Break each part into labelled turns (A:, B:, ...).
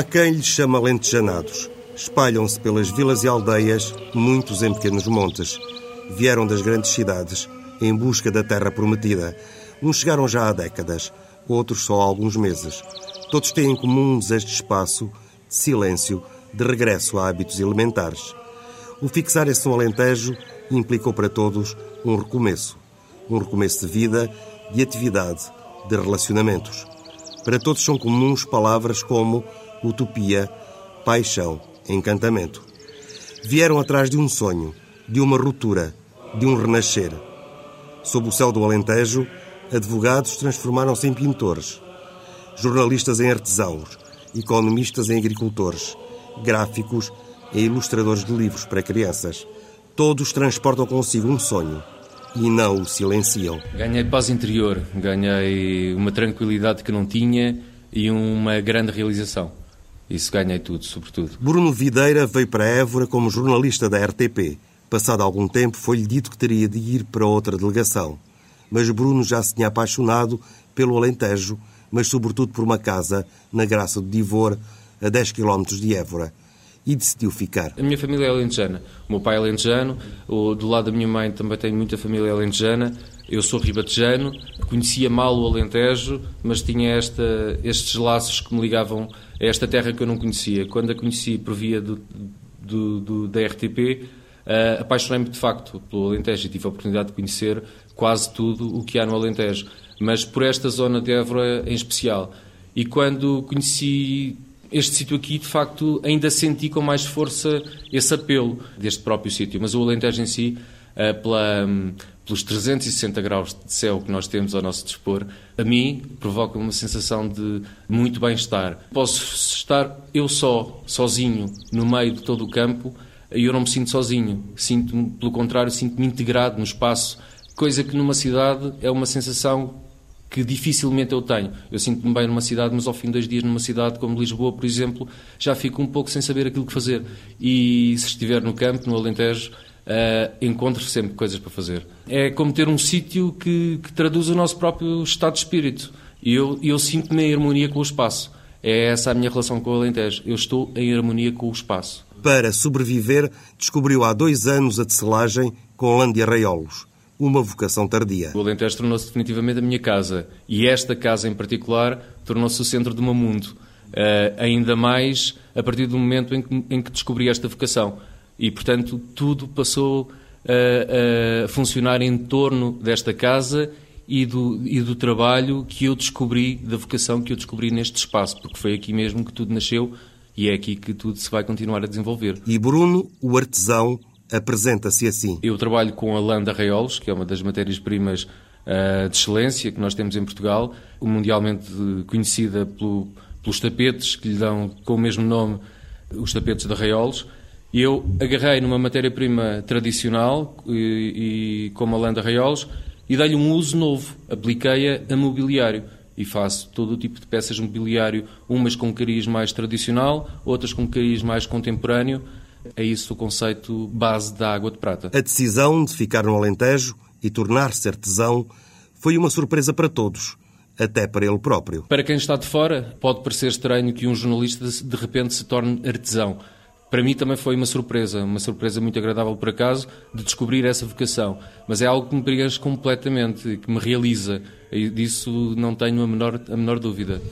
A: Há quem lhes chama lentejanados. Espalham-se pelas vilas e aldeias, muitos em pequenos montes. Vieram das grandes cidades, em busca da terra prometida. Uns chegaram já há décadas, outros só há alguns meses. Todos têm em comum um desejo de espaço, de silêncio, de regresso a hábitos elementares. O fixar-se no Alentejo implicou para todos um recomeço. Um recomeço de vida, de atividade, de relacionamentos. Para todos são comuns palavras como utopia, paixão, encantamento. Vieram atrás de um sonho, de uma ruptura, de um renascer. Sob o céu do Alentejo, advogados transformaram-se em pintores, jornalistas em artesãos, economistas em agricultores, gráficos em ilustradores de livros para crianças. Todos transportam consigo um sonho e não o silenciam.
B: Ganhei paz interior, ganhei uma tranquilidade que não tinha e uma grande realização. Isso ganhei tudo, sobretudo.
A: Bruno Videira veio para Évora como jornalista da RTP. Passado algum tempo, foi-lhe dito que teria de ir para outra delegação. Mas Bruno já se tinha apaixonado pelo Alentejo, mas sobretudo por uma casa na Graça do Divor, a 10 km de Évora e decidiu ficar.
B: A minha família é alentejana. O meu pai é alentejano, o, do lado da minha mãe também tem muita família alentejana. Eu sou ribatejano, conhecia mal o Alentejo, mas tinha esta, estes laços que me ligavam a esta terra que eu não conhecia. Quando a conheci por via do, do, do da RTP, uh, eh, apaixonei-me de facto pelo Alentejo e tive a oportunidade de conhecer quase tudo o que há no Alentejo, mas por esta zona de Évora em especial. E quando conheci este sítio aqui, de facto, ainda senti com mais força esse apelo deste próprio sítio. Mas o Alentejo em si, eh, pela, pelos 360 graus de céu que nós temos ao nosso dispor, a mim provoca uma sensação de muito bem-estar. Posso estar eu só, sozinho, no meio de todo o campo, e eu não me sinto sozinho. Sinto-me, pelo contrário, sinto-me integrado no espaço, coisa que numa cidade é uma sensação que dificilmente eu tenho. Eu sinto-me bem numa cidade, mas ao fim de dois dias numa cidade como Lisboa, por exemplo, já fico um pouco sem saber aquilo que fazer. E se estiver no campo, no Alentejo, uh, encontro sempre coisas para fazer. É como ter um sítio que, que, traduz o nosso próprio estado de espírito. E eu, eu sinto-me em harmonia com o espaço. É essa a minha relação com o Alentejo. Eu estou em harmonia com o espaço.
A: Para sobreviver, descobriu há dois anos a tecelagem com lã de arraiolos uma vocação tardia.
B: O Alentejo tornou-se definitivamente a minha casa e esta casa em particular tornou-se o centro do meu mundo. Uh, ainda mais a partir do momento em que, em que, descobri esta vocação. E, portanto, tudo passou a, a funcionar em torno desta casa e do, e do trabalho que eu descobri, da vocação que eu descobri neste espaço, porque foi aqui mesmo que tudo nasceu e é aqui que tudo se vai continuar a desenvolver.
A: E Bruno, o artesão, apresenta-se assim.
B: Eu trabalho com a lã de arraiolos, que é uma das matérias-primas uh, de excelência que nós temos em Portugal, mundialmente conhecida pelo, pelos tapetes que lhe dão com o mesmo nome os tapetes de arraiolos. E eu agarrei numa matéria-prima tradicional, e, e, como a lã de arraiolos, e dei-lhe um uso novo. Apliquei-a a mobiliário e faço todo o tipo de peças de mobiliário, umas com cariz mais tradicional, outras com cariz mais contemporâneo, é isso o conceito base da água de prata.
A: A decisão de ficar no Alentejo e tornar-se artesão foi uma surpresa para todos, até para ele próprio.
B: Para quem está de fora, pode parecer estranho que um jornalista de repente se torne artesão. Para mim também foi uma surpresa, uma surpresa muito agradável por acaso, de descobrir essa vocação. Mas é algo que me preenche completamente, que me realiza. E disso não tenho a menor, a menor dúvida.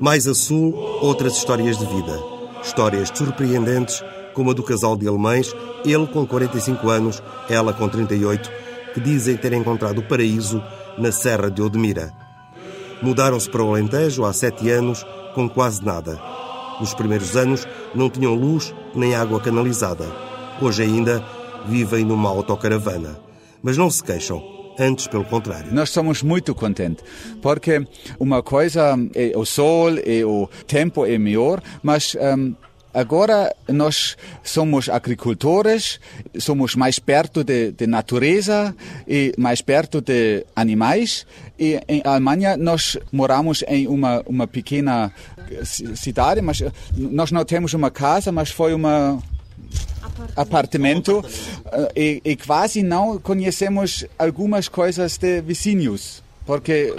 A: Mais a sul, outras histórias de vida. Histórias surpreendentes, como a do casal de alemães, ele com 45 anos, ela com 38, que dizem ter encontrado o paraíso na Serra de Odmira. Mudaram-se para o Alentejo há sete anos, com quase nada. Nos primeiros anos não tinham luz nem água canalizada. Hoje ainda vivem numa autocaravana. Mas não se queixam Antes, pelo contrário.
C: Nós somos muito contentes, porque uma coisa é o sol e o tempo é melhor, mas um, Agora nós somos agricultores, somos mais perto de, de, natureza e mais perto de animais. E em Alemanha nós moramos em uma, uma pequena cidade, mas nós não temos uma casa, mas foi uma apartamento e, e quase não conhecemos algumas coisas de vizinhos, porque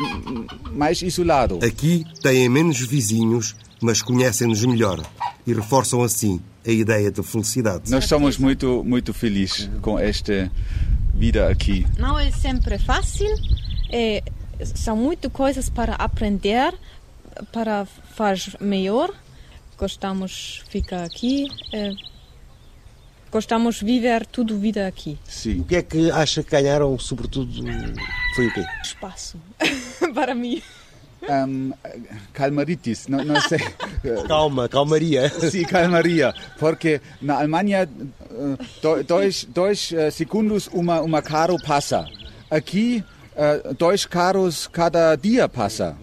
C: mais isolado.
A: Aqui têm menos vizinhos, mas conhecem-nos melhor e reforçam assim a ideia de felicidade.
C: Nós somos muito muito felizes com esta vida aqui.
D: Não é sempre fácil, é, são muitas coisas para aprender, para fazer melhor. Gostamos ficar aqui, é, gostamos de viver tudo vida aqui.
E: Sim. O que é que acha que ganharam, sobretudo, foi o quê?
D: Espaço, para mim.
C: Um, calmaritis, não, não sei.
E: Calma, calmaria.
C: Sim, calmaria, porque na Alemanha dois, dois segundos uma, uma carro passa. Aqui, dois carros cada dia passa.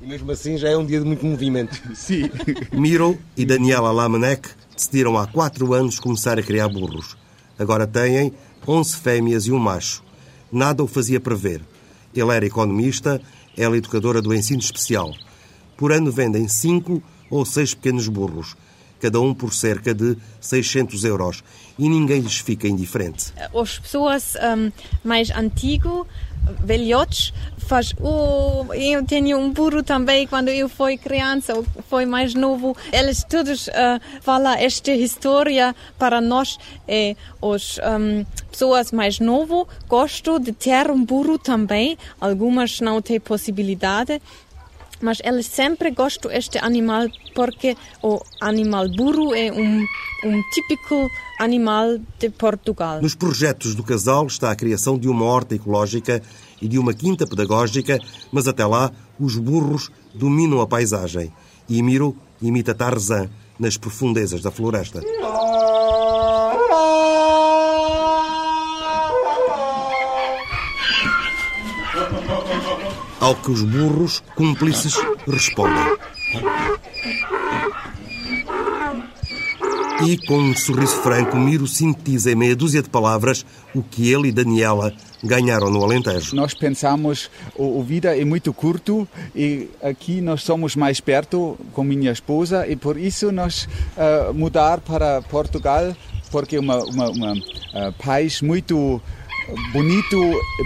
E: E mesmo assim já é um dia de muito movimento.
C: Sim.
A: Miro e Daniela Lamenek decidiram há quatro anos começar a criar burros. Agora têm 11 fêmeas e um macho. Nada o fazia prever. Ele era economista ela é educadora do ensino especial. Por ano vendem cinco ou seis pequenos burros, cada um por cerca de 600 euros, e ninguém lhes fica indiferente.
D: As pessoas um, mais antigas, velhotes, faz, oh, eu tenho um burro também quando eu fui criança ou foi mais novo. Eles todos uh, falam esta história para nós, é, os um, pessoas mais novas gostam de ter um burro também. Algumas não têm possibilidade mas eles sempre gostam deste animal porque o animal burro é um, um típico animal de Portugal.
A: Nos projetos do casal está a criação de uma horta ecológica e de uma quinta pedagógica, mas até lá os burros dominam a paisagem. E Miro imita Tarzan nas profundezas da floresta. Ao que os burros, cúmplices, respondem. E, com um sorriso franco, Miro sintetiza em meia dúzia de palavras o que ele e Daniela ganharam no Alentejo.
C: Nós pensamos, o, o vida é muito curto e aqui nós somos mais perto com minha esposa e por isso nós uh, mudar para Portugal porque uma, uma, uma uh, país muito bonito,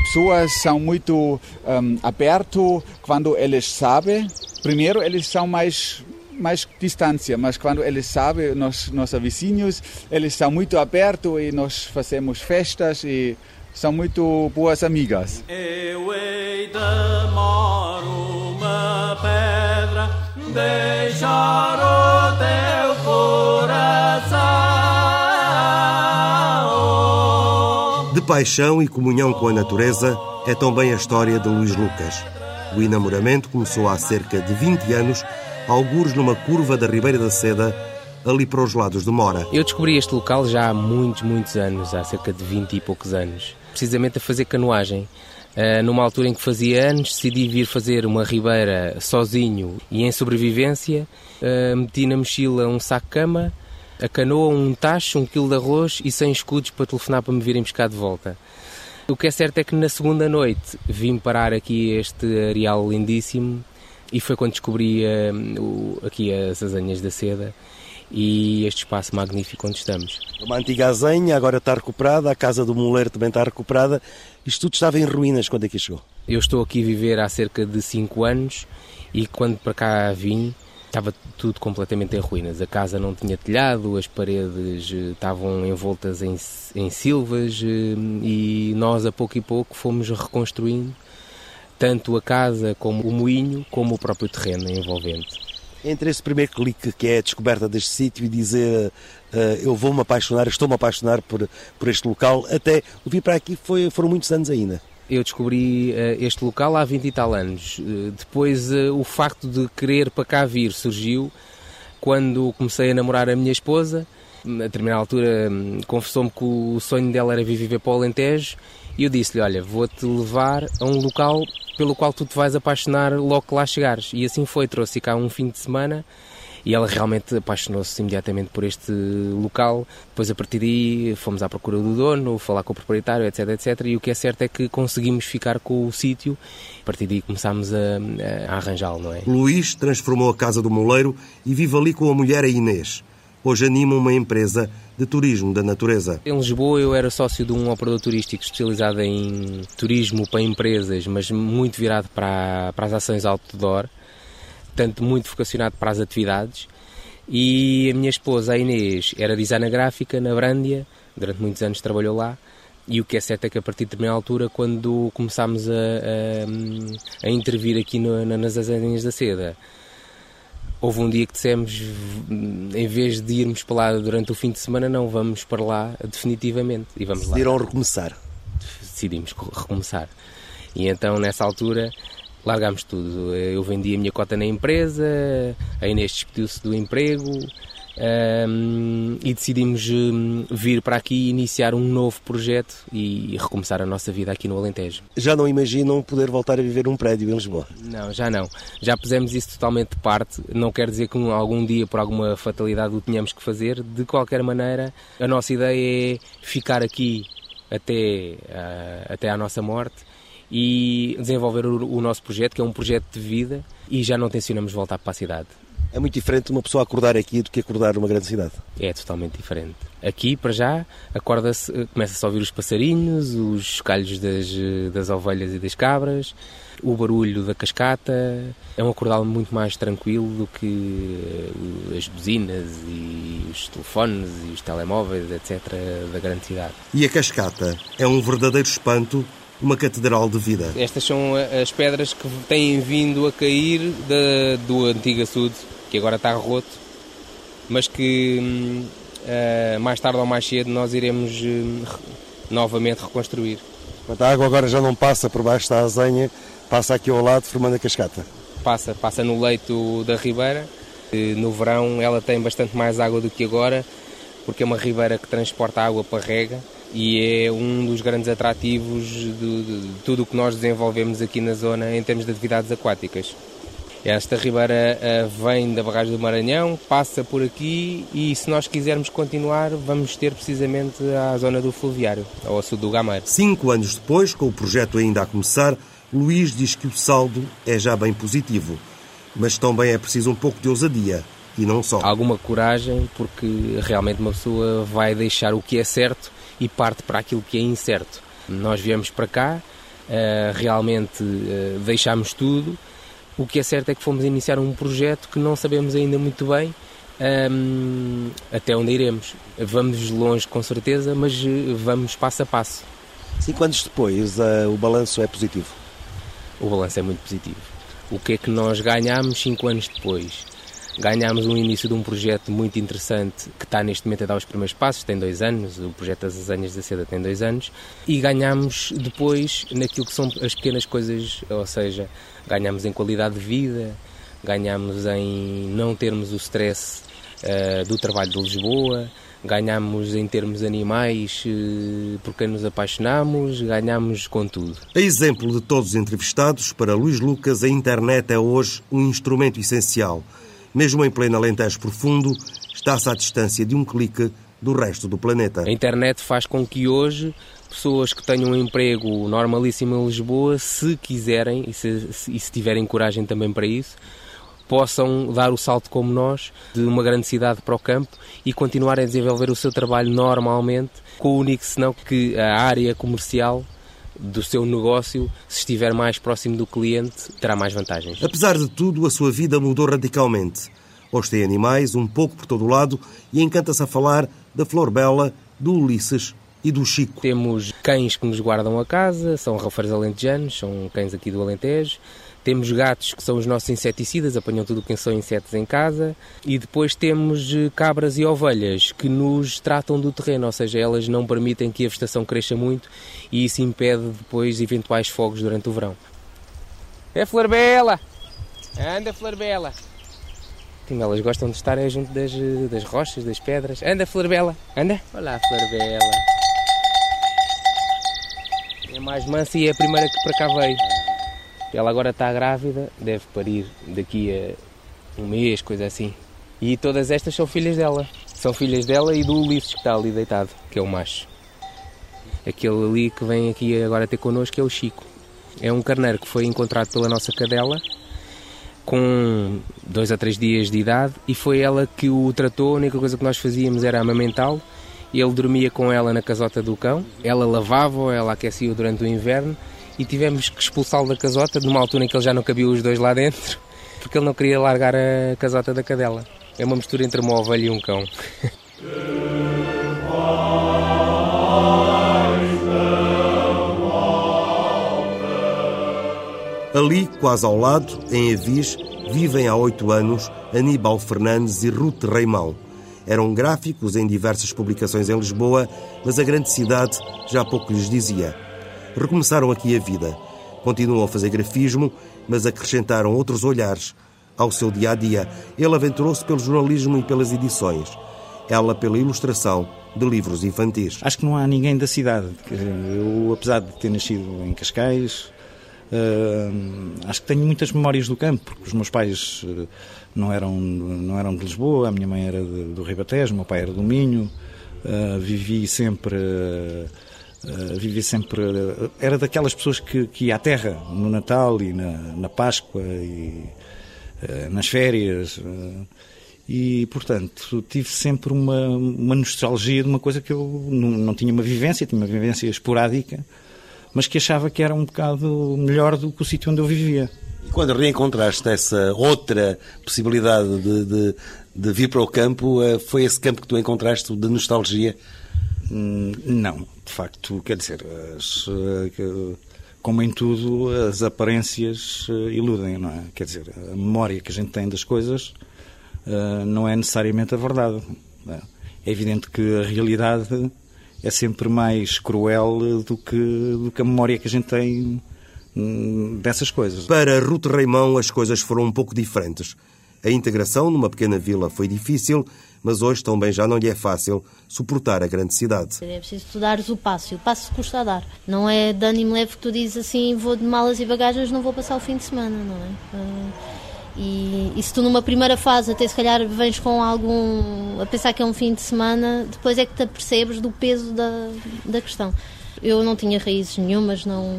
C: pessoas são muito um, aberto quando eles sabem. Primeiro, eles são mais mais distância, mas quando eles sabem, nós, nossos vizinhos, eles são muito abertos e nós fazemos festas e são muito boas amigas. Eu hei de uma pedra, deixar
A: paixão e comunhão com a natureza é também a história de Luís Lucas. O enamoramento começou há cerca de 20 anos, algures numa curva da Ribeira da Seda, ali para os lados de Mora.
F: Eu descobri este local já há muitos, muitos anos, há cerca de 20 e poucos anos, precisamente a fazer canoagem. Uh, numa altura em que fazia anos, decidi vir fazer uma ribeira sozinho e em sobrevivência. Uh, meti na mochila um saco-cama, a canoa, um tacho, um quilo de arroz e 100 escudos para telefonar para me virem buscar de volta. O que é certo é que na segunda noite vim parar aqui este areal lindíssimo e foi quando descobri uh, o, aqui as azanhas da seda e este espaço magnífico onde estamos.
E: Uma antiga azenha, agora está recuperada, a casa do moleiro também está recuperada. Isto tudo estava em ruínas quando aqui chegou?
F: Eu estou aqui a viver há cerca de 5 anos e quando para cá vim estava tudo completamente em ruínas. A casa não tinha telhado, as paredes eh, estavam envoltas em, em silvas eh, e nós a pouco e pouco fomos reconstruindo tanto a casa como o moinho, como o próprio terreno envolvente.
E: Entre esse primeiro clique que é a descoberta deste sítio e dizer uh, eu vou-me apaixonar, estou-me apaixonar por, por este local, até o vir para aqui foi, foram muitos anos ainda.
F: Eu descobri uh, este local há 20 e tal anos. Uh, depois o facto de querer para cá vir surgiu quando comecei a namorar a minha esposa. A determinada altura hum, confessou-me que o sonho dela era vir viver para o Alentejo e eu disse-lhe, olha, vou-te levar a um local pelo qual tu te vais apaixonar logo que lá chegares. E assim foi, trouxe cá um fim de semana e ela realmente apaixonou-se imediatamente por este local. Depois, a partir daí, fomos à procura do dono, falar com o proprietário, etc, etc. E o que é certo é que conseguimos ficar com o sítio. A partir daí começámos a, a arranjá-lo, não é?
A: Luís transformou a casa do moleiro e vive ali com a mulher a Inês. Hoje anima uma empresa de turismo da natureza.
F: Em Lisboa eu era sócio de um operador turístico especializado em turismo para empresas, mas muito virado para, para as ações outdoor, tanto muito vocacionado para as atividades. E a minha esposa, a Inês, era designer gráfica na Brândia, durante muitos anos trabalhou lá. E o que é certo é que a partir de determinada altura, quando começámos a, a, a intervir aqui no, nas Azenhas da Seda, houve um dia que dissemos, em vez de irmos para lá durante o fim de semana, não, vamos para lá definitivamente. E vamos
E: Decidiram lá. recomeçar.
F: Decidimos recomeçar. E então, nessa altura, largámos tudo. Eu vendi a minha cota na empresa, a Inês despediu-se do emprego, um, e decidimos um, vir para aqui e iniciar um novo projeto e recomeçar a nossa vida aqui no Alentejo.
E: Já não imaginam poder voltar a viver num prédio em Lisboa?
F: Não, já não. Já pusemos isso totalmente de parte. Não quer dizer que algum dia, por alguma fatalidade, o tenhamos que fazer. De qualquer maneira, a nossa ideia é ficar aqui até, uh, até à nossa morte e desenvolver o, o nosso projeto, que é um projeto de vida, e já não tencionamos voltar para a cidade.
E: É muito diferente uma pessoa acordar aqui do que acordar numa grande cidade.
F: É totalmente diferente. Aqui, para já, acorda-se, começa-se a ouvir os passarinhos, os calhos das, das ovelhas e das cabras, o barulho da cascata. É um acordar muito mais tranquilo do que eh, as buzinas e os telefones e os telemóveis, etc., da grande cidade.
A: E a cascata é um verdadeiro espanto uma catedral de vida.
F: Estas são as pedras que têm vindo a cair da, do antigo açude que agora está roto, mas que uh, mais tarde ou mais cedo nós iremos uh, novamente reconstruir.
E: A água agora já não passa por baixo da azenha, passa aqui ao lado formando a cascata.
F: Passa, passa no leito da ribeira. No verão ela tem bastante mais água do que agora, porque é uma ribeira que transporta água para rega e é um dos grandes atrativos de, tudo o que nós desenvolvemos aqui na zona em termos de atividades aquáticas. Esta ribeira uh, vem da barragem do Maranhão, passa por aqui e se nós quisermos continuar, vamos ter precisamente a zona do fluviário, ao sul do Gameiro.
A: Cinco anos depois, com o projeto ainda a começar, Luís diz que o saldo é já bem positivo, mas também é preciso um pouco de ousadia e não só.
F: Alguma coragem, porque realmente uma pessoa vai deixar o que é certo e parte para aquilo que é incerto. Nós viemos para cá, uh, realmente uh, deixámos tudo o que é certo é que fomos iniciar um projeto que não sabemos ainda muito bem um, até onde iremos. Vamos longe com certeza, mas eh, vamos passo a passo.
E: Cinco anos depois, o balanço é positivo?
F: O balanço é muito positivo. O que é que nós ganhamos cinco anos depois? Ganhámos o início de um projeto muito interessante que está neste momento a dar os primeiros passos, tem dois anos, o projeto das Azenhas da Seda tem dois anos, e ganhámos depois naquilo que são as pequenas coisas, ou seja, ganhámos em qualidade de vida, ganhámos em não termos o stress uh, do trabalho de Lisboa, ganhamos em termos animais uh, porque nos apaixonamos, ganhamos com tudo.
A: A exemplo de todos os entrevistados, para Luís Lucas, a internet é hoje um instrumento essencial mesmo em pleno Alentejo profundo, está-se à distância de um clique do resto do planeta.
F: A internet faz com que hoje pessoas que tenham um emprego normalíssimo em Lisboa, se quiserem e se, e se tiverem coragem também para isso, possam dar o salto como nós de uma grande cidade para o campo e continuar a desenvolver o seu trabalho normalmente, com o único senão que a área comercial do seu negócio, se estiver mais próximo do cliente, terá mais vantagens.
A: Apesar de tudo, a sua vida mudou radicalmente. Hoje tem animais um pouco por todo o lado e encanta-se a falar da Flor Bela, do Ulisses e do Chico.
F: Temos cães que nos guardam a casa, são rafeiros alentejanos, são cães aqui do Alentejo. Temos gatos que são os nossos inseticidas, apanham tudo o que são insetos em casa. E depois temos eh, cabras e ovelhas que nos tratam do terreno, ou seja, elas não permitem que a vegetação cresça muito e isso impede depois eventuais fogos durante o verão. É Flor Bela! Anda, Flor Bela! Elas gostam de estar junto das, das rochas, das pedras. Anda, Flor Bela! Anda! Olá, Flor Bela! É mais mansa e é a primeira que para cá veio. Ela agora está grávida, deve parir daqui a um mês, coisa assim. E todas estas são filhas dela. São filhas dela e do Ulisses que está ali deitado, que é o macho. Aquele ali que vem aqui agora ter connosco é o Chico. É um carneiro que foi encontrado pela nossa cadela com dois a três dias de idade e foi ela que o tratou. A única coisa que nós fazíamos era amamentá-lo Ele dormia com ela na casota do cão, ela lavava-o, ela aquecia-o durante o inverno e tivemos que expulsá-lo da casota numa altura em que ele já não cabia os dois lá dentro, porque ele não queria largar a casota da cadela. É uma mistura entre uma ovelha e um cão.
A: Ali, quase ao lado, em Avis, vivem há oito anos Aníbal Fernandes e Ruth Reimão. Eram gráficos em diversas publicações em Lisboa, mas a grande cidade já pouco lhes dizia. Recomeçaram aqui a vida. Continuam a fazer grafismo, mas acrescentaram outros olhares ao seu dia a dia. Ele aventurou-se pelo jornalismo e pelas edições. Ela pela ilustração de livros infantis.
G: Acho que não há ninguém da cidade. Eu, apesar de ter nascido em Cascais, Uh, acho que tenho muitas memórias do campo, porque os meus pais uh, não eram, não eram de Lisboa, a minha mãe era de, do Ribatejo, o meu pai era do Minho. Uh, vivi sempre. Vivi sempre. era daquelas pessoas que, que ia à terra no Natal e na, na Páscoa e nas férias. e, portanto, tive sempre uma, uma nostalgia de uma coisa que eu não, não tinha uma vivência, tinha uma vivência esporádica mas que achava que era um bocado melhor do que o sítio onde eu vivia.
E: E quando reencontraste essa outra possibilidade de, de, de, vir para o campo, eh, foi esse campo que tu encontraste de nostalgia?
G: Hum, não, de facto, quer dizer, as, eh, como em tudo, as aparências eh, iludem, não é? Quer dizer, a memória que a gente tem das coisas não é necessariamente a verdade. É? é evidente que a realidade é sempre mais cruel do que, do que a memória que a gente tem hum, dessas coisas.
A: Para Ruth Reimão, as coisas foram um pouco diferentes. A integração numa pequena vila foi difícil, mas hoje também já não lhe é fácil suportar a grande cidade.
H: É preciso tu dares o passo, e o passo custa a dar. Não é de ânimo leve que tu dizes assim, vou de malas e bagagens, não vou passar o fim de semana, não é? Ah, e, e, se tu numa primeira fase até se calhar vens com algum a pensar que é um fim de semana, depois é que te apercebes do peso da, da questão. Eu não tinha raízes nenhumas não,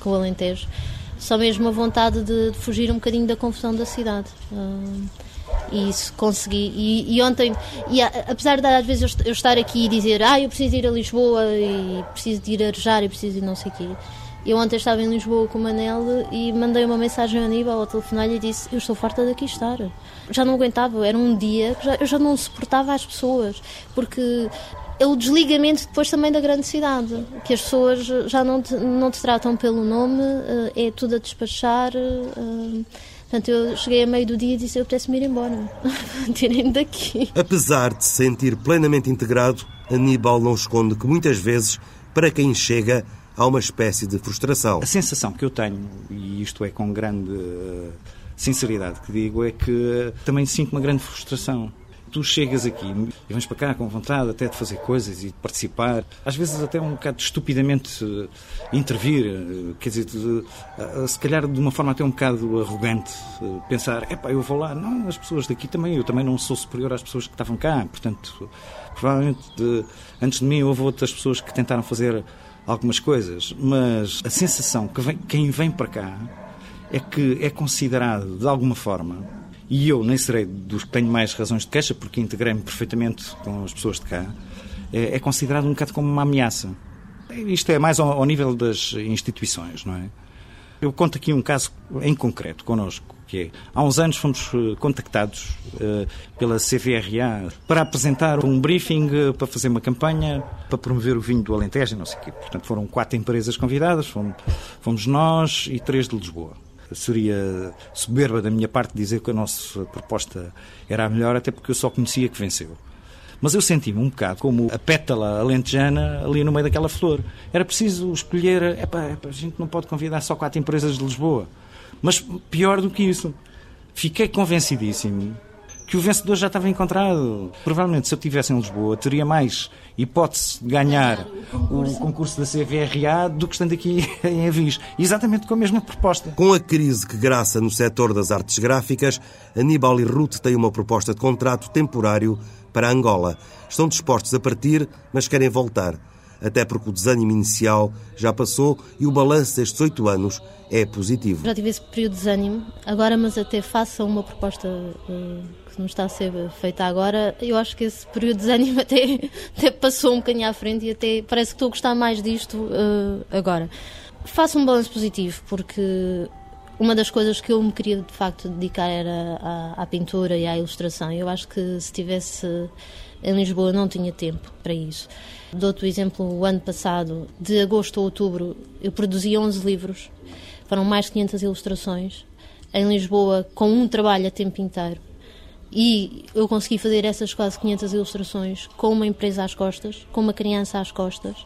H: com o Alentejo, só mesmo a vontade de, de fugir um bocadinho da confusão da cidade. Uh, e isso consegui. E, e ontem, e a, apesar de às vezes eu, eu estar aqui e dizer ah, eu preciso ir a Lisboa e preciso de ir a Arejar e preciso de não sei o quê eu ontem estava em Lisboa com o Manel e mandei uma mensagem ao Aníbal ao telefone e disse: Eu estou farta daqui estar. Já não aguentava, era um dia que já, eu já não suportava as pessoas, porque é o desligamento depois também da grande cidade, que as pessoas já não te, não te tratam pelo nome, eh, é tudo a despachar. Eh, portanto, eu cheguei a meio do dia e disse: Eu apetece-me ir embora, tirem daqui.
A: Apesar de se sentir plenamente integrado, Aníbal não esconde que muitas vezes, para quem chega, há uma espécie de frustração.
G: A sensação que eu tenho, e isto é com grande uh, sinceridade que digo, é que também sinto uma grande frustração tu chegas aqui e vens para cá com vontade até de fazer coisas e de participar, às vezes até um bocado estupidamente uh, intervir, uh, quer dizer, uh, se calhar de uma forma até um bocado arrogante, pensar, epá, eu vou lá, não, as pessoas daqui também, eu também não sou superior às pessoas que estavam cá, portanto, provavelmente de, antes de mim houve outras pessoas que tentaram fazer algumas coisas, mas a sensação que vem, quem vem para cá é que é considerado de alguma forma, e eu nem serei dos que tenho mais razões de queixa, porque integrei-me perfeitamente com as pessoas de cá, é, é, considerado um bocado como uma ameaça. Isto é mais ao, nível das instituições, não é? Eu conto aqui um caso em concreto connosco que é, há uns anos fomos eh, contactados uh, pela CVRA para apresentar um briefing uh, para fazer uma campanha para promover o vinho do Alentejo, não sei o quê. Portanto, foram quatro empresas convidadas, fomos, fomos nós e três de Lisboa. Seria soberba da minha parte dizer que a nossa proposta era a melhor, até porque eu só conhecia que venceu. Mas eu senti-me um bocado como a pétala alentejana ali no meio daquela flor. Era preciso escolher. Epá, a gente não pode convidar só quatro empresas de Lisboa. Mas pior do que isso, fiquei convencidíssimo que o vencedor já estava encontrado. Provavelmente, se eu estivesse em Lisboa, teria mais hipótese de ganhar o concurso da CVRA do que estando aqui em Avis. Exatamente com a mesma proposta.
A: Com a crise que graça no setor das artes gráficas, Aníbal e Ruth têm uma proposta de contrato temporário para Angola. Estão dispostos a partir, mas querem voltar. Até porque o desânimo inicial já passou e o balanço destes oito anos é positivo.
H: Já tive esse período de desânimo, agora, mas até faça uma proposta uh, que não está a ser feita agora, eu acho que esse período de desânimo até, até passou um bocadinho à frente e até parece que estou a gostar mais disto uh, agora. Faço um balanço positivo, porque uma das coisas que eu me queria de facto dedicar era à, à pintura e à ilustração. Eu acho que se estivesse em Lisboa não tinha tempo para isso. Dou-te o exemplo, o ano passado, de agosto a outubro, eu produzi 11 livros, foram mais de 500 ilustrações, em Lisboa, com um trabalho a tempo inteiro e eu consegui fazer essas quase 500 ilustrações com uma empresa às costas, com uma criança às costas,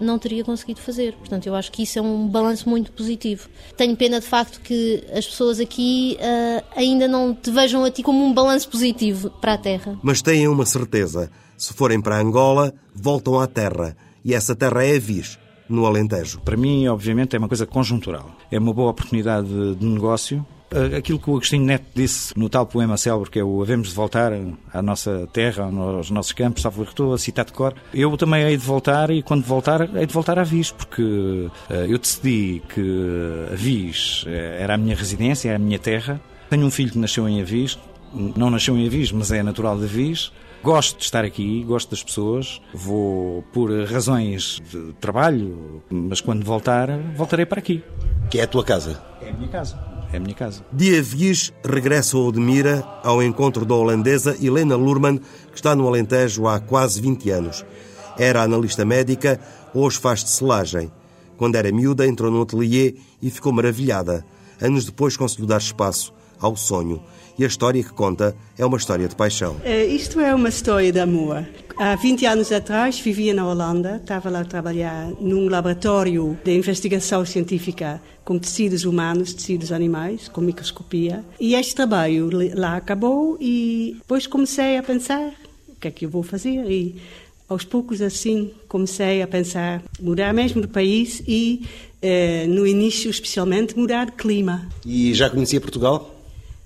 H: não teria conseguido fazer. Portanto, eu acho que isso é um balanço muito positivo. Tenho pena de facto que as pessoas aqui uh, ainda não te vejam a ti como um balanço positivo para a terra.
A: Mas têm uma certeza: se forem para Angola, voltam à terra. E essa terra é a Viz, no Alentejo.
G: Para mim, obviamente, é uma coisa conjuntural. É uma boa oportunidade de negócio aquilo que o Agostinho Neto disse no tal poema célebre, que é o Havemos de voltar à nossa terra, aos nossos campos, salvo estou a citar de cor, eu também hei de voltar e quando voltar, hei de voltar à Viz, porque uh, eu decidi que a Viz eh, era a minha residência, era a minha terra. Tenho um filho que nasceu em Avis, não nasceu em Avis, mas é natural de Avis. Gosto de estar aqui, gosto das pessoas, vou por razões de trabalho, mas quando voltar, voltarei para aqui.
E: Que é a tua casa?
G: É a minha casa é a minha casa.
A: Dia Vies regressa a Odmira ao encontro da holandesa Helena Lurman, que está no Alentejo há quase 20 anos. Era analista médica, hoje faz de selagem. Quando era miúda, entrou no ateliê e ficou maravilhada. Anos depois conseguiu dar espaço ao sonho. E a história que conta é uma história de paixão.
I: Uh, isto é uma história de amor. Há 20 anos atrás vivia na Holanda, estava lá a trabalhar num laboratório de investigação científica com tecidos humanos, tecidos animais, com microscopia. E este trabalho lá acabou e depois comecei a pensar o que é que eu vou fazer e aos poucos assim comecei a pensar mudar mesmo de país e eh, no início especialmente mudar de clima.
E: E já conhecia Portugal?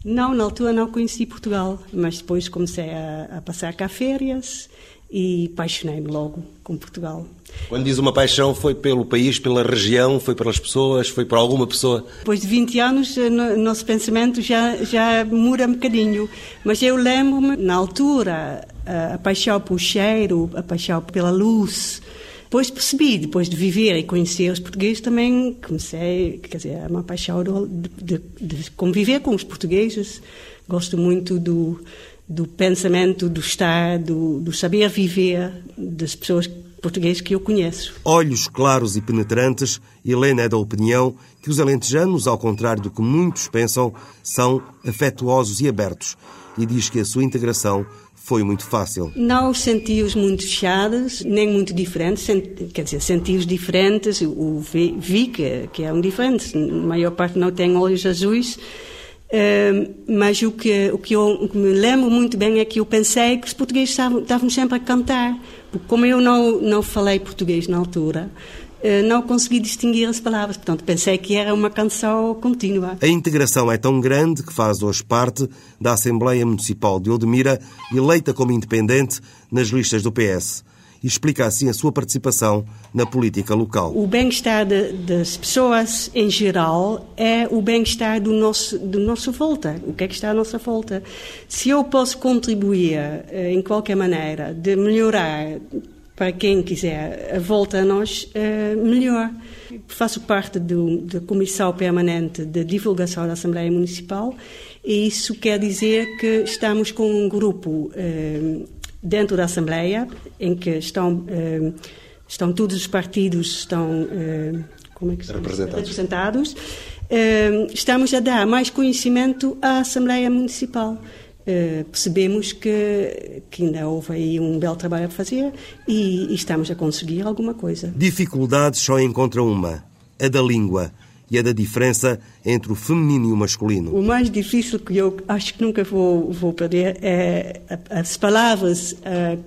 I: Não, na altura não conheci Portugal, mas depois comecei a, a passar cá férias e apaixonei-me logo com Portugal.
E: Quando diz uma paixão, foi pelo país, pela região, foi pelas pessoas, foi por alguma pessoa?
I: Depois de 20 anos, o eh, nosso pensamento já, já muda um bocadinho. Mas eu lembro-me, na altura, a paixão pelo cheiro, a paixão pela luz, depois percebi, depois de viver e conhecer os portugueses, também comecei, quer dizer, é uma paixão de, de, de conviver com os portugueses. Gosto muito do, do pensamento, do estar, do, do saber viver das pessoas portuguesas que eu conheço.
A: Olhos claros e penetrantes, Helena é da opinião que os alentejanos, ao contrário do que muitos pensam, são afetuosos e abertos e diz que a sua integração foi muito fácil.
I: Não senti-os muito fechados, nem muito diferentes, quer dizer, senti-os diferentes, o, vi que, que eram diferentes, a maior parte não tem olhos azuis, mas o que, o, que eu, o que me lembro muito bem é que eu pensei que os portugueses estavam, estavam sempre a cantar, porque como eu não, não falei português na altura, eh, não consegui distinguir as palavras. Portanto, pensei que era uma canção contínua.
A: A integração é tão grande que faz hoje parte da Assembleia Municipal de Odmira, eleita como independente nas listas do PS. E explica assim a sua participação na política local.
I: O bem-estar das pessoas em geral é o bem-estar do nosso, do nosso volta. O que é que está à nossa volta? Se eu posso contribuir eh, em qualquer maneira de melhorar para quem quiser a volta a nós, uh, melhor. Faço parte do, da Comissão Permanente de Divulgação da Assembleia Municipal e isso quer dizer que estamos com um grupo uh, dentro da Assembleia em que estão, uh, estão todos os partidos estão, como é que
E: representados.
I: representados. estamos a dar mais conhecimento à Assembleia Municipal. Uh, percebemos que, que ainda houve aí um belo trabalho a fazer e, e estamos a conseguir alguma coisa.
A: Dificuldades só encontra uma, a da língua e a da diferença entre o feminino e o masculino.
I: O mais difícil que eu acho que nunca vou, vou perder é as palavras uh,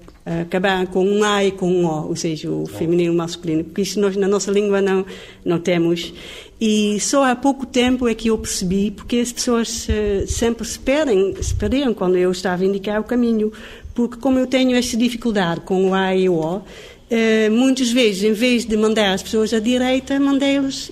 I: acabar com um A e com um O, ou seja, o feminino e o masculino, porque isso nós na nossa língua não, não temos. E só há pouco tempo é que eu percebi, porque as pessoas uh, sempre se perdem, se perdiam quando eu estava a indicar o caminho, porque como eu tenho essa dificuldade com o A e o O, eh, muitas vezes, em vez de mandar as pessoas à direita, mandei-los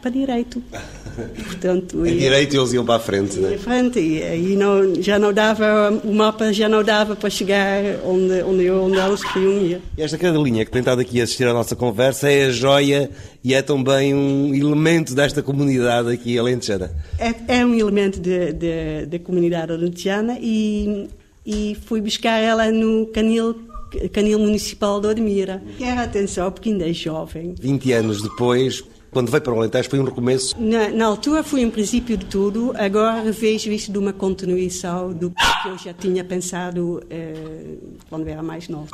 I: para direito.
A: Portanto, a direita eles iam para a frente,
I: né? frente, e aí não, já não dava, o mapa já não dava para chegar onde, onde, onde eles queriam ir.
A: E esta cadelinha que tem estado aqui a assistir à nossa conversa é a joia e é também um elemento desta comunidade aqui alentejana.
I: É, é um elemento da comunidade alentejana e, e fui buscar ela no canil Canil Municipal de Odmira. Quero atenção porque ainda é jovem.
A: 20 anos depois, quando veio para o Alentejo, foi um recomeço?
I: Na, na, altura foi um princípio de tudo, agora vejo isto de uma continuação do que eu já tinha pensado eh, quando era mais novo.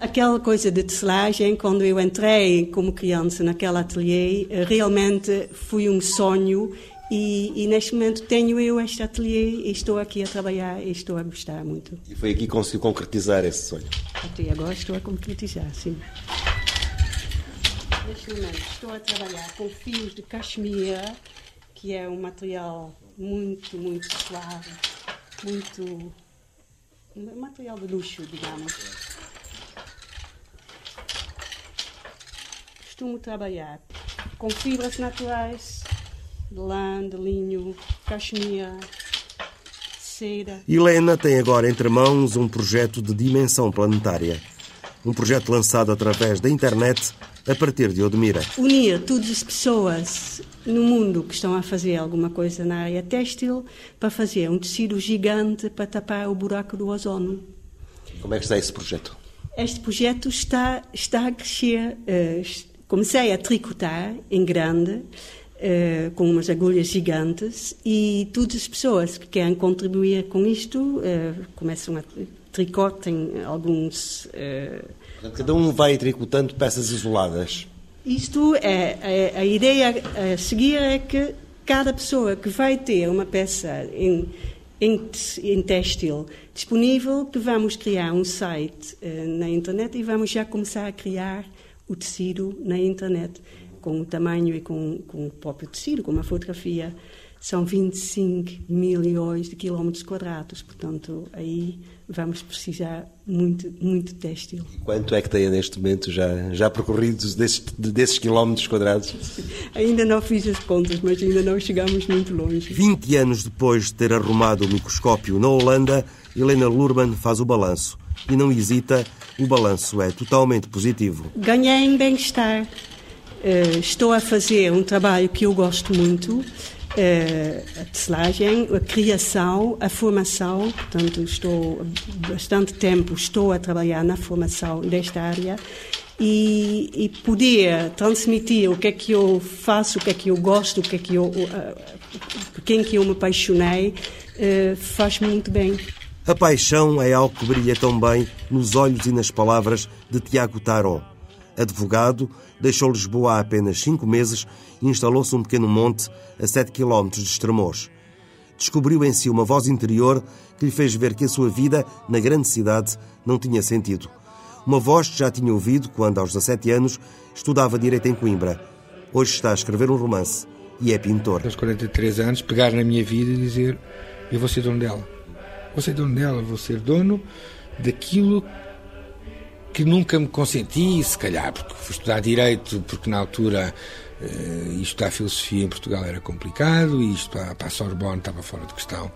I: Aquela coisa de tecelagem, quando eu entrei como criança naquele ateliê, eh, realmente foi um sonho e, e, neste momento tenho eu este ateliê e estou aqui a trabalhar e estou a gostar muito.
A: E foi aqui que conseguiu concretizar esse sonho?
I: Até agora estou a concretizar, sim. Neste momento estou a trabalhar com fios de cachemira, que é um material muito, muito suave, muito. Material de luxo, digamos. Costumo trabalhar com fibras naturais de lã, de linho, cachemira, cera.
A: Helena tem agora entre mãos um projeto de dimensão planetária. Um projeto lançado através da internet a partir de Odmira.
I: Unir todas as pessoas no mundo que estão a fazer alguma coisa na área têxtil para fazer um tecido gigante para tapar o buraco do ozono.
A: Como é que está esse projeto?
I: Este projeto está, está a crescer. Uh, comecei a tricotar em grande Uh, com umas agulhas gigantes e todas as pessoas que querem contribuir com isto uh, começam a tricotem alguns.
A: Uh... Cada um vai tricotando peças isoladas.
I: Isto é, é a ideia a seguir é que cada pessoa que vai ter uma peça em, em, em textil disponível, que vamos criar um site na internet e vamos já começar a criar o tecido na internet com o tamanho e com, com o próprio tecido, com uma fotografia, são 25 milhões de quilómetros quadrados. Portanto, aí vamos precisar muito, muito têxtil.
A: Quanto é que tem neste momento já, já percorridos desses, desses quilómetros quadrados?
I: ainda não fiz as contas, mas ainda não chegamos muito longe.
A: 20 anos depois de ter arrumado o microscópio na Holanda, Helena Lurban faz o balanço. E não hesita, o balanço é totalmente positivo.
I: Ganhei em bem-estar. Uh, estou a fazer um trabalho que eu gosto muito, a tecelagem, a criação, a formação. Portanto, estou bastante tempo estou a trabalhar na formação desta área e, e, poder transmitir o que é que eu faço, o que é que eu gosto, o que é que eu, uh, por quem que eu me apaixonei, uh, faz-me muito bem.
A: A paixão é algo que brilha tão bem nos olhos e nas palavras de Tiago Taron advogado, deixou Lisboa há apenas cinco meses e instalou-se num pequeno monte a sete quilómetros de Estremoz. Descobriu em si uma voz interior que lhe fez ver que a sua vida na grande cidade não tinha sentido. Uma voz que já tinha ouvido quando, aos 17 anos, estudava Direito em Coimbra. Hoje está a escrever um romance e é pintor.
J: Aos 43 anos, pegar na minha vida e dizer: Eu vou ser dono dela. Vou ser dono dela, vou ser dono daquilo que nunca me consenti, se calhar porque fui estudar Direito, porque na altura uh, estudar Filosofia em Portugal era complicado e isto para, para a Sorbonne estava fora de questão.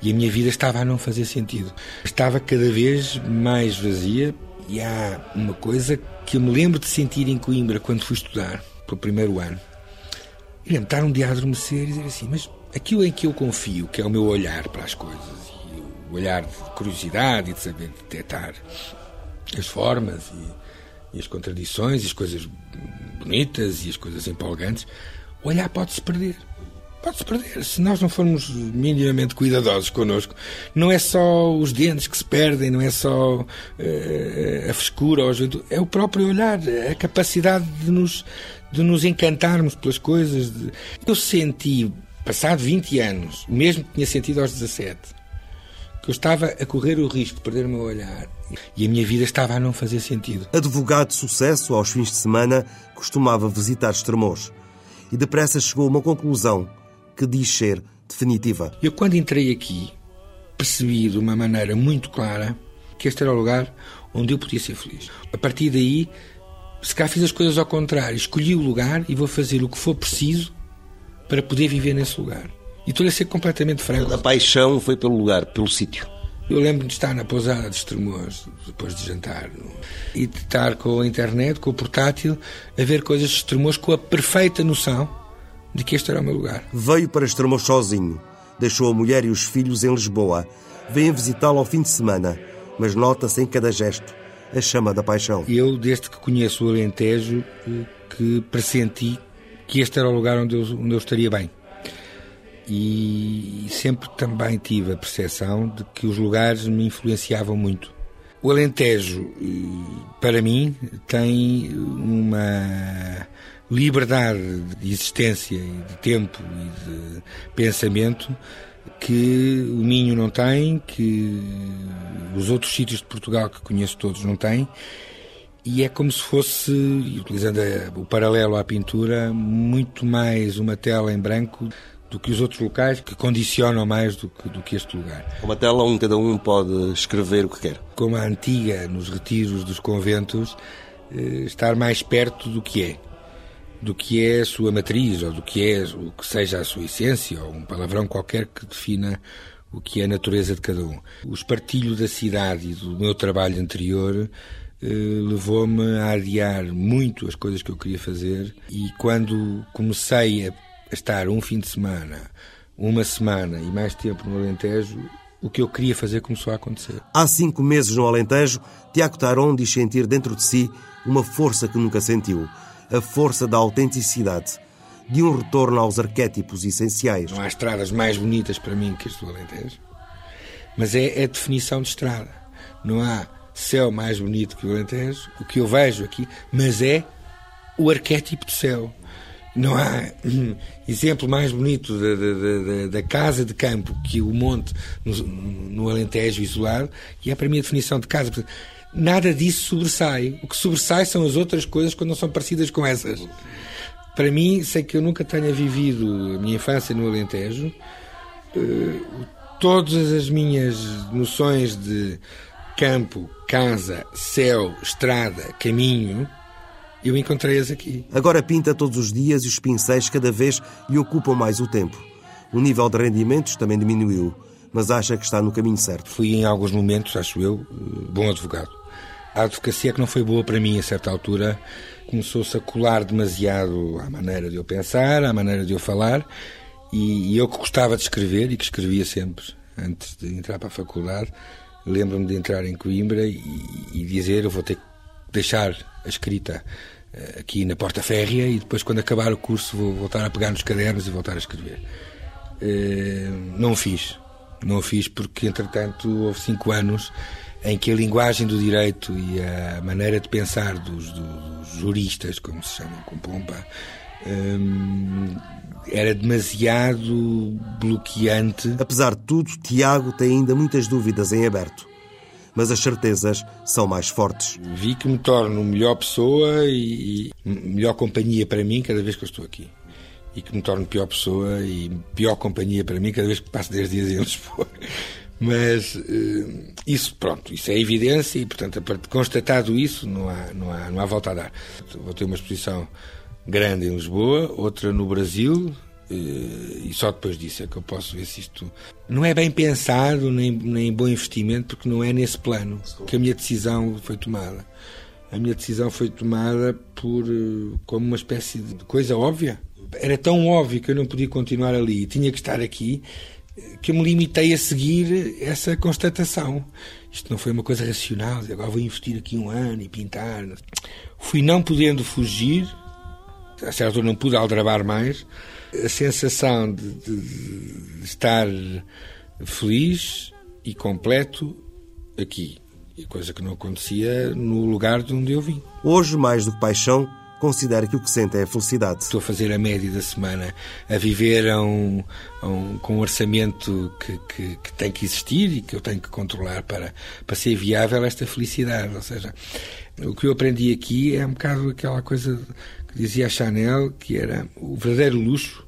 J: E a minha vida estava a não fazer sentido. Estava cada vez mais vazia e há uma coisa que eu me lembro de sentir em Coimbra quando fui estudar, pelo primeiro ano. Lembro estar um dia a adormecer e dizer assim, mas aquilo em que eu confio, que é o meu olhar para as coisas, e o olhar de curiosidade e de saber detectar as formas e, e, as contradições e as coisas bonitas e as coisas empolgantes, o olhar pode-se perder. Pode-se perder. Se nós não formos minimamente cuidadosos connosco, não é só os dentes que se perdem, não é só uh, a frescura, é o próprio olhar, a capacidade de nos, de nos encantarmos pelas coisas. Eu senti, passado 20 anos, mesmo que tinha sentido aos 17, que eu estava a correr o risco de perder o meu olhar e a minha vida estava a não fazer sentido.
A: Advogado de sucesso, aos fins de semana, costumava visitar Estremoz e depressa chegou a uma conclusão que diz ser definitiva.
J: Eu, quando entrei aqui, percebi de uma maneira muito clara que este era o lugar onde eu podia ser feliz. A partir daí, se cá fiz as coisas ao contrário, escolhi o lugar e vou fazer o que for preciso para poder viver nesse lugar. E a ser completamente franco.
E: A paixão foi pelo lugar, pelo sítio.
J: Eu lembro de estar na pousada de Estremoz, depois de jantar, e de estar com a internet, com o portátil, a ver coisas de Estremoz com a perfeita noção de que este era o meu lugar.
A: Veio para Estremoz sozinho. Deixou a mulher e os filhos em Lisboa. Vem visitá-lo ao fim de semana, mas nota-se em cada gesto a chama da paixão.
J: Eu, desde que conheço o Alentejo, eh, que pressenti que este era o lugar onde eu, onde eu estaria bem e sempre também tive a percepção de que os lugares me influenciavam muito. O Alentejo, para mim, tem uma liberdade de existência e de tempo e de pensamento que o Minho não tem, que os outros sítios de Portugal que conheço todos não têm, e é como se fosse, utilizando o paralelo à pintura, muito mais uma tela em branco do que os outros locais que condicionam mais do que, do que este lugar.
E: Uma tela onde cada um pode escrever o que quer.
J: Como a antiga, nos retiros dos conventos, eh, estar mais perto do que é. Do que é a sua matriz, ou do que é o que seja a sua essência, ou um palavrão qualquer que defina o que é a natureza de cada um. O espartilho da cidade e do meu trabalho anterior eh, levou-me a adiar muito as coisas que eu queria fazer e quando comecei a estar um fim de semana, uma semana e mais tempo no Alentejo, o que eu queria fazer começou a acontecer.
A: Há cinco meses no Alentejo, Tiago Taron diz sentir dentro de si uma força que nunca sentiu. A força da autenticidade, de um retorno aos arquétipos essenciais.
J: Não há estradas mais bonitas para mim que as do Alentejo, mas é a definição de estrada. Não há céu mais bonito que o Alentejo, o que eu vejo aqui, mas é o arquétipo do céu. Não há exemplo mais bonito da, da, da, da, casa de campo que o monte no, no Alentejo isolado, e é para mim a definição de casa. Nada disso sobressai. O que sobressai são as outras coisas quando não são parecidas com essas. Para mim, sei que eu nunca tenha vivido a minha infância no Alentejo. Uh, todas as minhas noções de campo, casa, céu, estrada, caminho, eu encontrei-as aqui.
A: Agora pinta todos os dias e os pincéis cada vez lhe ocupam mais o tempo. O nível de rendimentos também diminuiu, mas acha que está no caminho certo.
J: Fui em alguns momentos, acho eu, bom advogado. A advocacia que não foi boa para mim a certa altura começou-se a colar demasiado à maneira de eu pensar, à maneira de eu falar, e, eu que gostava de escrever e que escrevia sempre antes de entrar para a faculdade, lembro-me de entrar em Coimbra e, e dizer eu vou ter que deixar a escrita eh, aqui na porta férrea e depois quando acabar o curso vou voltar a pegar nos cadernos e voltar a escrever. Eh, não o fiz. Não o fiz porque, entretanto, houve cinco anos em que a linguagem do direito e a maneira de pensar dos, dos juristas, como se chamam com pompa, hum, era demasiado bloqueante.
A: Apesar de tudo, Tiago tem ainda muitas dúvidas em aberto mas as certezas são mais fortes.
J: Vi que me torno melhor pessoa e, e melhor companhia para mim cada vez que eu estou aqui. E que me torno pior pessoa e pior companhia para mim cada vez que passo 10 dias em Lisboa. Mas uh, isso, pronto, isso é evidência e, portanto, constatado isso, não há, não, há, não há volta a dar. Vou ter uma exposição grande em Lisboa, outra no Brasil, eh, e só depois disso é que eu posso ver se isto não é bem pensado nem, nem bom investimento, porque não é nesse plano que a minha decisão foi tomada. A minha decisão foi tomada por eh, como uma espécie de coisa óbvia. Era tão óbvio que eu não podia continuar ali e tinha que estar aqui que eu me limitei a seguir essa constatação. Isto não foi uma coisa racional, agora vou investir aqui um ano e pintar. Fui não podendo fugir, a certa altura não pude aldrabar mais, a sensação de, de, de estar feliz e completo aqui. E coisa que não acontecia no lugar de onde eu vim.
A: Hoje, mais do que paixão, considera que o que sente é a felicidade.
J: Estou a fazer a média da semana, a viver a um, a um, com um orçamento que, que, que, tem que existir e que eu tenho que controlar para, para ser viável esta felicidade. Ou seja, o que eu aprendi aqui é um bocado aquela coisa que dizia a Chanel, que era o verdadeiro luxo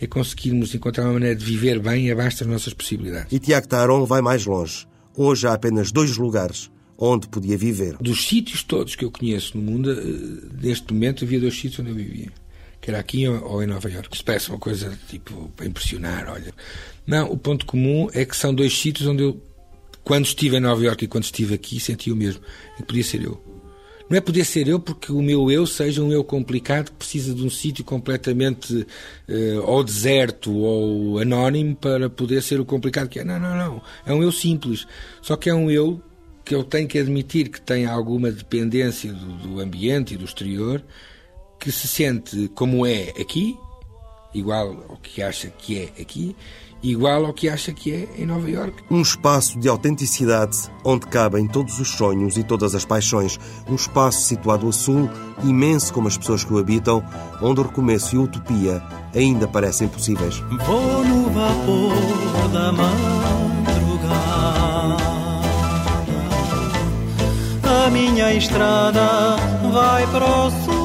J: é conseguirmos encontrar uma maneira de viver bem abaixo das nossas possibilidades.
A: E Tiago Taron vai mais longe. Hoje há apenas dois lugares onde podia viver.
J: Dos sítios todos que eu conheço no mundo, eh, neste momento havia dois sítios onde eu vivia. Que era aqui ou em Nova Iorque. Se parece uma coisa tipo para impressionar, olha. Não, o ponto comum é que são dois sítios onde eu, quando estive em Nova Iorque e quando estive aqui, senti o mesmo. E podia ser eu. Não é poder ser eu porque o meu eu seja um eu complicado que precisa de um sítio completamente uh, ou deserto ou anónimo para poder ser o complicado que é. Não, não, não. É um eu simples. Só que é um eu que eu tenho que admitir que tem alguma dependência do, do ambiente e do exterior, que se sente como é aqui, igual ao que acha que é aqui, igual ao que acha que é em Nova York.
A: Um espaço de autenticidade onde cabem todos os sonhos e todas as paixões. Um espaço situado a sul, imenso como as pessoas que o habitam, onde o recomeço e a utopia ainda parecem possíveis.
K: Vou no vapor da madrugada a minha estrada vai para o sul.